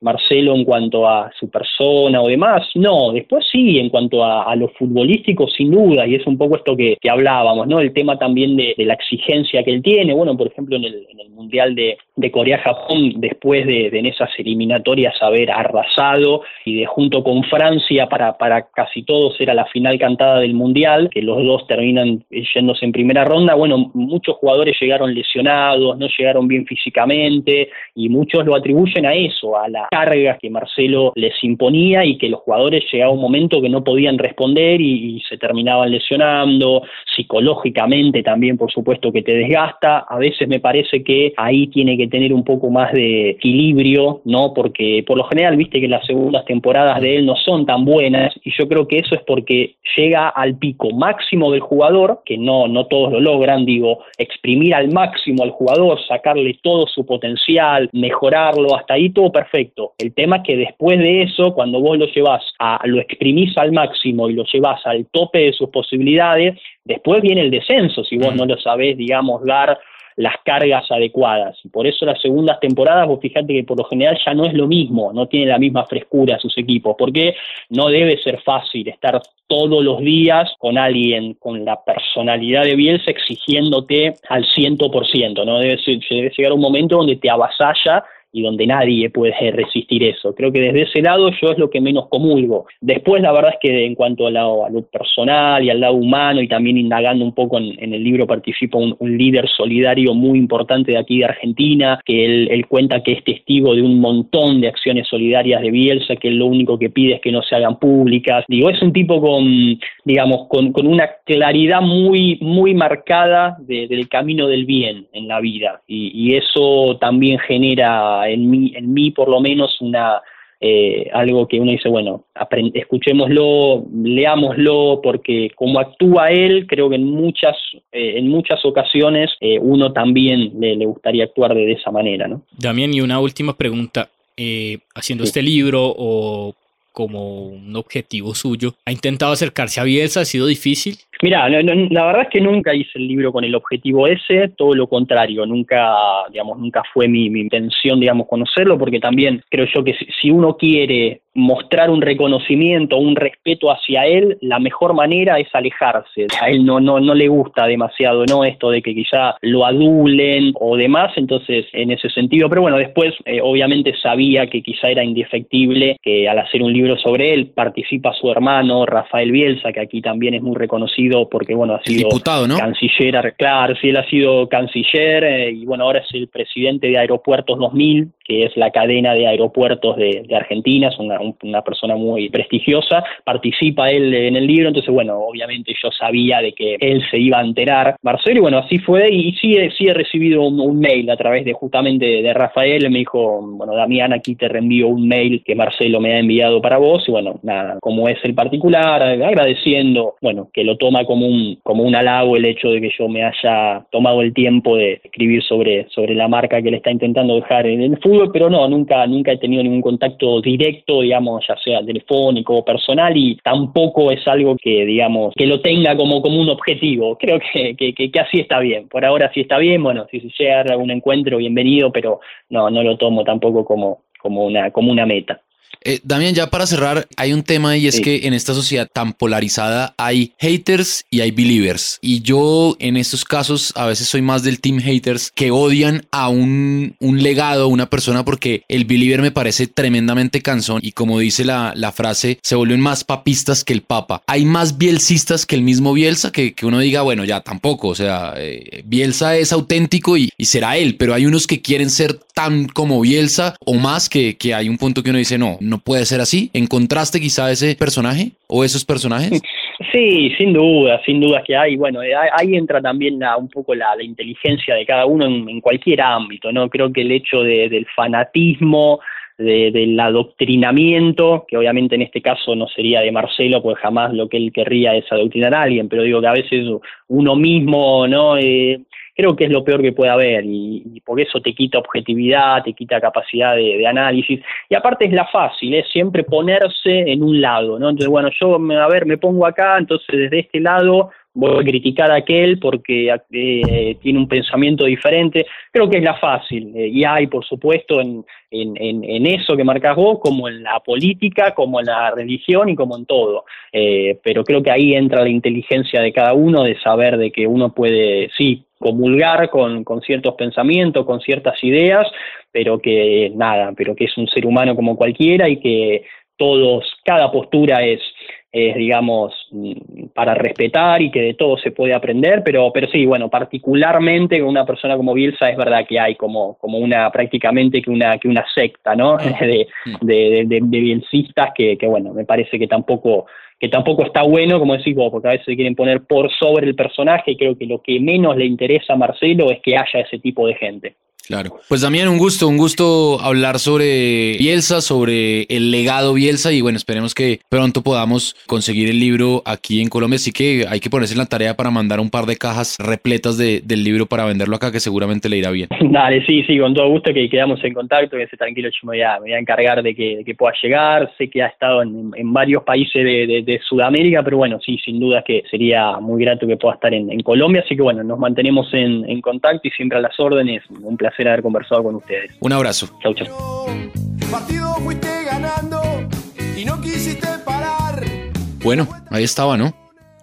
Marcelo en cuanto a su persona o demás, no, después sí, en cuanto a, lo futbolístico, sin duda, y es un poco esto que, hablábamos, ¿no? El tema también de, la exigencia que él tiene, bueno, por ejemplo, en el, Mundial de, Corea-Japón, después de, en esas eliminatorias haber arrasado y de junto con Francia para, para casi todos era la final cantada del Mundial, que los dos terminan yéndose en primera ronda, bueno, muchos jugadores llegaron lesionados, no llegaron bien físicamente, y muchos lo atribuyen a eso, a la cargas que Marcelo les imponía y que los jugadores llegaba un momento que no podían responder y, se terminaban lesionando, psicológicamente también por supuesto que te desgasta, a veces me parece que ahí tiene que tener un poco más de equilibrio, ¿no? Porque por lo general, viste que las segundas temporadas de él no son tan buenas y yo creo que eso es porque llega al pico máximo del jugador, que no, no todos lo logran, digo, exprimir al máximo al jugador, sacarle todo su potencial, mejorarlo, hasta ahí todo perfecto el tema es que después de eso, cuando vos lo llevas a, lo exprimís al máximo y lo llevas al tope de sus posibilidades, después viene el descenso, si vos no lo sabés, digamos, dar las cargas adecuadas. Y por eso las segundas temporadas, vos fíjate que por lo general ya no es lo mismo, no tiene la misma frescura sus equipos, porque no debe ser fácil estar todos los días con alguien con la personalidad de Bielsa exigiéndote al 100%, ¿no? Debe, debe llegar un momento donde te avasalla y donde nadie puede resistir eso. Creo que desde ese lado yo es lo que menos comulgo. Después la verdad es que en cuanto a, lado, a lo personal y al lado humano y también indagando un poco en, el libro participa un, líder solidario muy importante de aquí de Argentina, que él, cuenta que es testigo de un montón de acciones solidarias de Bielsa, que lo único que pide es que no se hagan públicas. Digo, es un tipo con, digamos, con, una claridad muy, muy marcada del camino del bien en la vida y eso también genera en mí, en mí por lo menos una eh, algo que uno dice, bueno, escuchémoslo, leámoslo, porque como actúa él, creo que en muchas, eh, en muchas ocasiones eh, uno también le, gustaría actuar de, esa manera. ¿no? Damián, y una última pregunta. haciendo este libro o como un objetivo suyo, ¿ha intentado acercarse a Bielsa? ¿Ha sido difícil? Mira, la verdad es que nunca hice el libro con el objetivo ese, todo lo contrario, nunca, digamos, nunca fue mi, intención, digamos, conocerlo, porque también creo yo que si uno quiere mostrar un reconocimiento, un respeto hacia él, la mejor manera es alejarse. A él no, no, no le gusta demasiado, ¿no? Esto de que quizá lo adulen o demás, entonces en ese sentido, pero bueno, después eh, obviamente sabía que quizá era indefectible que al hacer un libro sobre él participa su hermano Rafael Bielsa, que aquí también es muy reconocido porque, bueno, ha sido diputado, ¿no? canciller, claro, sí, él ha sido canciller eh, y bueno, ahora es el presidente de Aeropuertos 2000, que es la cadena de aeropuertos de, Argentina, es una, una persona muy prestigiosa, participa él en el libro, entonces bueno, obviamente yo sabía de que él se iba a enterar, Marcelo, y bueno, así fue, y sí, sí he recibido un, mail a través de justamente de, Rafael, me dijo, bueno, Damián, aquí te reenvío un mail que Marcelo me ha enviado para vos, y bueno, nada, como es el particular, agradeciendo, bueno, que lo toma como un, como un halago el hecho de que yo me haya tomado el tiempo de escribir sobre, sobre la marca que le está intentando dejar en el fútbol, pero no, nunca, nunca he tenido ningún contacto directo, digamos, ya sea telefónico o personal, y tampoco es algo que, digamos, que lo tenga como, como un objetivo. Creo que, que, así está bien. Por ahora sí está bien, bueno, si se llega a algún encuentro, bienvenido, pero no, no lo tomo tampoco como, como, una, como una meta. Eh, Damián, ya para cerrar, hay un tema y es que en esta sociedad tan polarizada hay haters y hay believers. Y yo en estos casos a veces soy más del team haters que odian a un, un legado, una persona, porque el believer me parece tremendamente cansón y como dice la, la frase, se vuelven más papistas que el papa. Hay más bielcistas que el mismo Bielsa que, que uno diga, bueno, ya tampoco, o sea, eh, Bielsa es auténtico y, y, será él, pero hay unos que quieren ser tan como Bielsa o más que, que hay un punto que uno dice, no, no puede ser así? ¿Encontraste quizá ese personaje o esos personajes? Sí, sin duda, sin duda que hay. Bueno, eh, ahí entra también un poco la, inteligencia de cada uno en, cualquier ámbito, ¿no? Creo que el hecho del fanatismo, del adoctrinamiento, que obviamente en este caso no sería de Marcelo, pues jamás lo que él querría es adoctrinar a alguien, pero digo que a veces uno mismo, ¿no? Eh, creo que es lo peor que puede haber y, por eso te quita objetividad, te quita capacidad de, análisis y aparte es la fácil, es siempre ponerse en un lado, ¿no? Entonces, bueno, yo, a ver, me pongo acá, entonces desde este lado voy a criticar a aquel porque eh, tiene un pensamiento diferente. Creo que es la fácil. eh, y hay, por supuesto, en, en, eso que marcas vos, como en la política, como en la religión y como en todo. Eh, pero creo que ahí entra la inteligencia de cada uno de saber de que uno puede, sí, comulgar con, con ciertos pensamientos, con ciertas ideas, pero que nada, pero que es un ser humano como cualquiera y que todos, cada postura es, es, digamos, mm, para respetar y que de todo se puede aprender, pero, pero sí, bueno, particularmente con una persona como Bielsa es verdad que hay como, como una, prácticamente que una, que una secta, ¿no? De, de, de, de- de bielcistas que, que, bueno, me parece que tampoco, que tampoco está bueno, como decís vos, porque a veces se quieren poner por sobre el personaje y creo que lo que menos le interesa a Marcelo es que haya ese tipo de gente. Claro. Pues también un gusto, un gusto hablar sobre Bielsa, sobre el legado Bielsa y bueno, esperemos que pronto podamos conseguir el libro aquí en Colombia. Así que hay que ponerse en la tarea para mandar un par de cajas repletas de- del libro para venderlo acá, que seguramente le irá bien. Dale, sí, sí, con todo gusto que quedamos en contacto, que esté tranquilo, yo me voy a, me voy a encargar de que, que pueda llegar. Sé que ha estado en, en varios países de, de- de Sudamérica, pero bueno, sí, sin duda que sería muy grato que pueda estar en, en Colombia. Así que bueno, nos mantenemos en, en contacto y siempre a las órdenes. Un placer haber conversado con ustedes. Un abrazo. Chau, chau. Partido fuiste ganando y no quisiste parar. Bueno, ahí estaba, ¿no?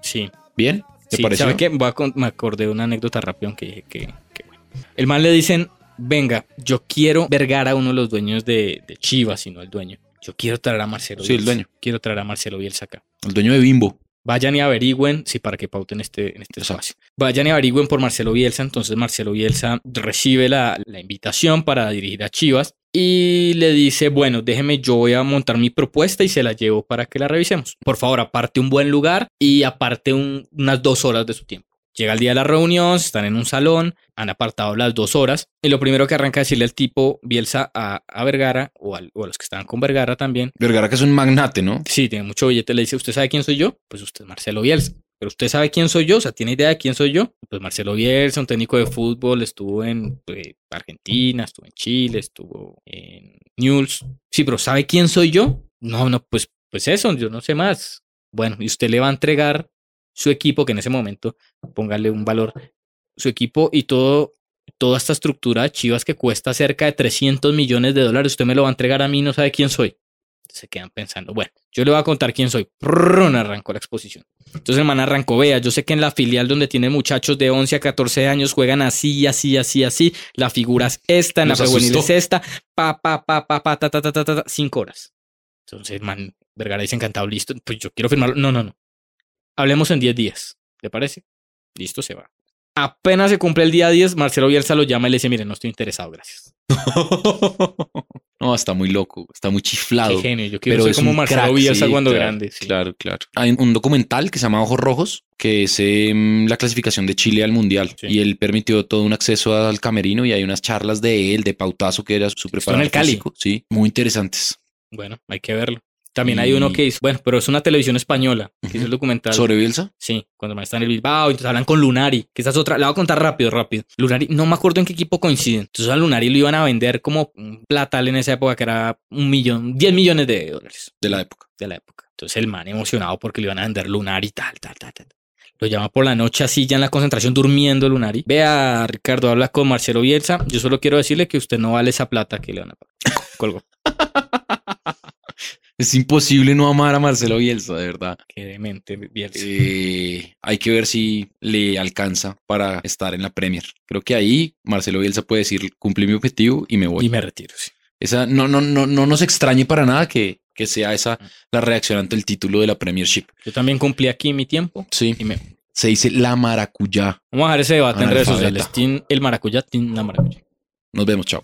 Sí. ¿Bien? ¿Te Sí, pareció? ¿sabe qué? Voy a con- me acordé de una anécdota rápida que dije que, que bueno. El man le dicen, venga, yo quiero vergar a uno de los dueños de, de Chivas, sino el dueño. Yo quiero traer a Marcelo Sí, el dueño. Quiero traer a Marcelo Bielsa acá. El dueño de Bimbo. Vayan y averigüen, sí, para que pauten este, en este espacio. Vayan y averigüen por Marcelo Bielsa. Entonces Marcelo Bielsa recibe la, la invitación para dirigir a Chivas y le dice, bueno, déjeme, yo voy a montar mi propuesta y se la llevo para que la revisemos. Por favor, aparte un buen lugar y aparte un- unas dos horas de su tiempo. Llega el día de la reunión, están en un salón, han apartado las dos horas y lo primero que arranca a decirle el tipo Bielsa a, a Vergara o, al- o a los que estaban con Vergara también, Vergara, que es un magnate, ¿no? Sí, tiene mucho billete. Le dice, ¿usted sabe quién soy yo? Pues usted es Marcelo Bielsa. Pero usted sabe quién soy yo, o sea, tiene idea de quién soy yo. Pues Marcelo Bielsa, un técnico de fútbol, estuvo en pues, Argentina, estuvo en Chile, estuvo en News. Sí, pero ¿sabe quién soy yo? No, no, pues, pues eso, yo no sé más. Bueno, y usted le va a entregar su equipo, que en ese momento, póngale un valor, su equipo y todo, toda esta estructura de Chivas que cuesta cerca de 300 millones de dólares, usted me lo va a entregar a mí, no sabe quién soy se quedan pensando, bueno, yo le voy a contar quién soy. Prrrrun, arrancó la exposición. Entonces el man arrancó, vea, yo sé que en la filial donde tienen muchachos de 11 a 14 años juegan así, así, así, así. La figura es esta, en Nos la juvenil asustó. es esta, pa, pa, pa, pa, pa, ta, ta, ta, ta, ta, cinco horas. Entonces man, Vergara dice encantado, listo, pues yo quiero firmarlo. No, no, no. Hablemos en 10 días, ¿te parece? Listo, se va. Apenas se cumple el día 10, Marcelo Bielsa lo llama y le dice, mire, no estoy interesado, gracias. No, está muy loco, está muy chiflado. Qué genio, yo quiero pero ser es como un Marcelo crack, Bielsa sí, cuando claro, grande. sí. Claro, claro. Hay un documental que se llama Ojos Rojos, que es em, la clasificación de Chile al Mundial. Sí. Y él permitió todo un acceso al camerino y hay unas charlas de él, de Pautazo, que era su preparador el Cali. físico. Sí, muy interesantes. Bueno, hay que verlo. También hay uno Y- que dice, bueno, pero es una televisión española, que hizo el documental. ¿Sobre Bielsa? Sí, cuando me está en el Bilbao, entonces hablan con Lunari, que esa es otra, la voy a contar rápido, rápido. Lunari, no me acuerdo en qué equipo coinciden. Entonces a Lunari lo iban a vender como un platal en esa época que era un millón, 10 millones de dólares De la época. de la época. Entonces el man emocionado porque le iban a vender Lunari, tal, tal, tal, tal. Lo llama por la noche así ya en la concentración durmiendo Lunari. Vea, Ricardo, habla con Marcelo Bielsa. Yo solo quiero decirle que usted no vale esa plata que le van a pagar. Colgó. Es imposible no amar a Marcelo Bielsa, de verdad. Qué demente, Bielsa. Eh, hay que ver si le alcanza para estar en la Premier. Creo que ahí Marcelo Bielsa puede decir, cumplí mi objetivo y me voy. Y me retiro, sí. Esa, no, no, no, no nos extrañe para nada que, que sea esa la reacción ante el título de la Premiership. Yo también cumplí aquí mi tiempo Sí. y me... Se dice la maracuyá. Vamos a dejar ese debate en redes sociales. Team el maracuyá, team la maracuyá. Nos vemos, chao.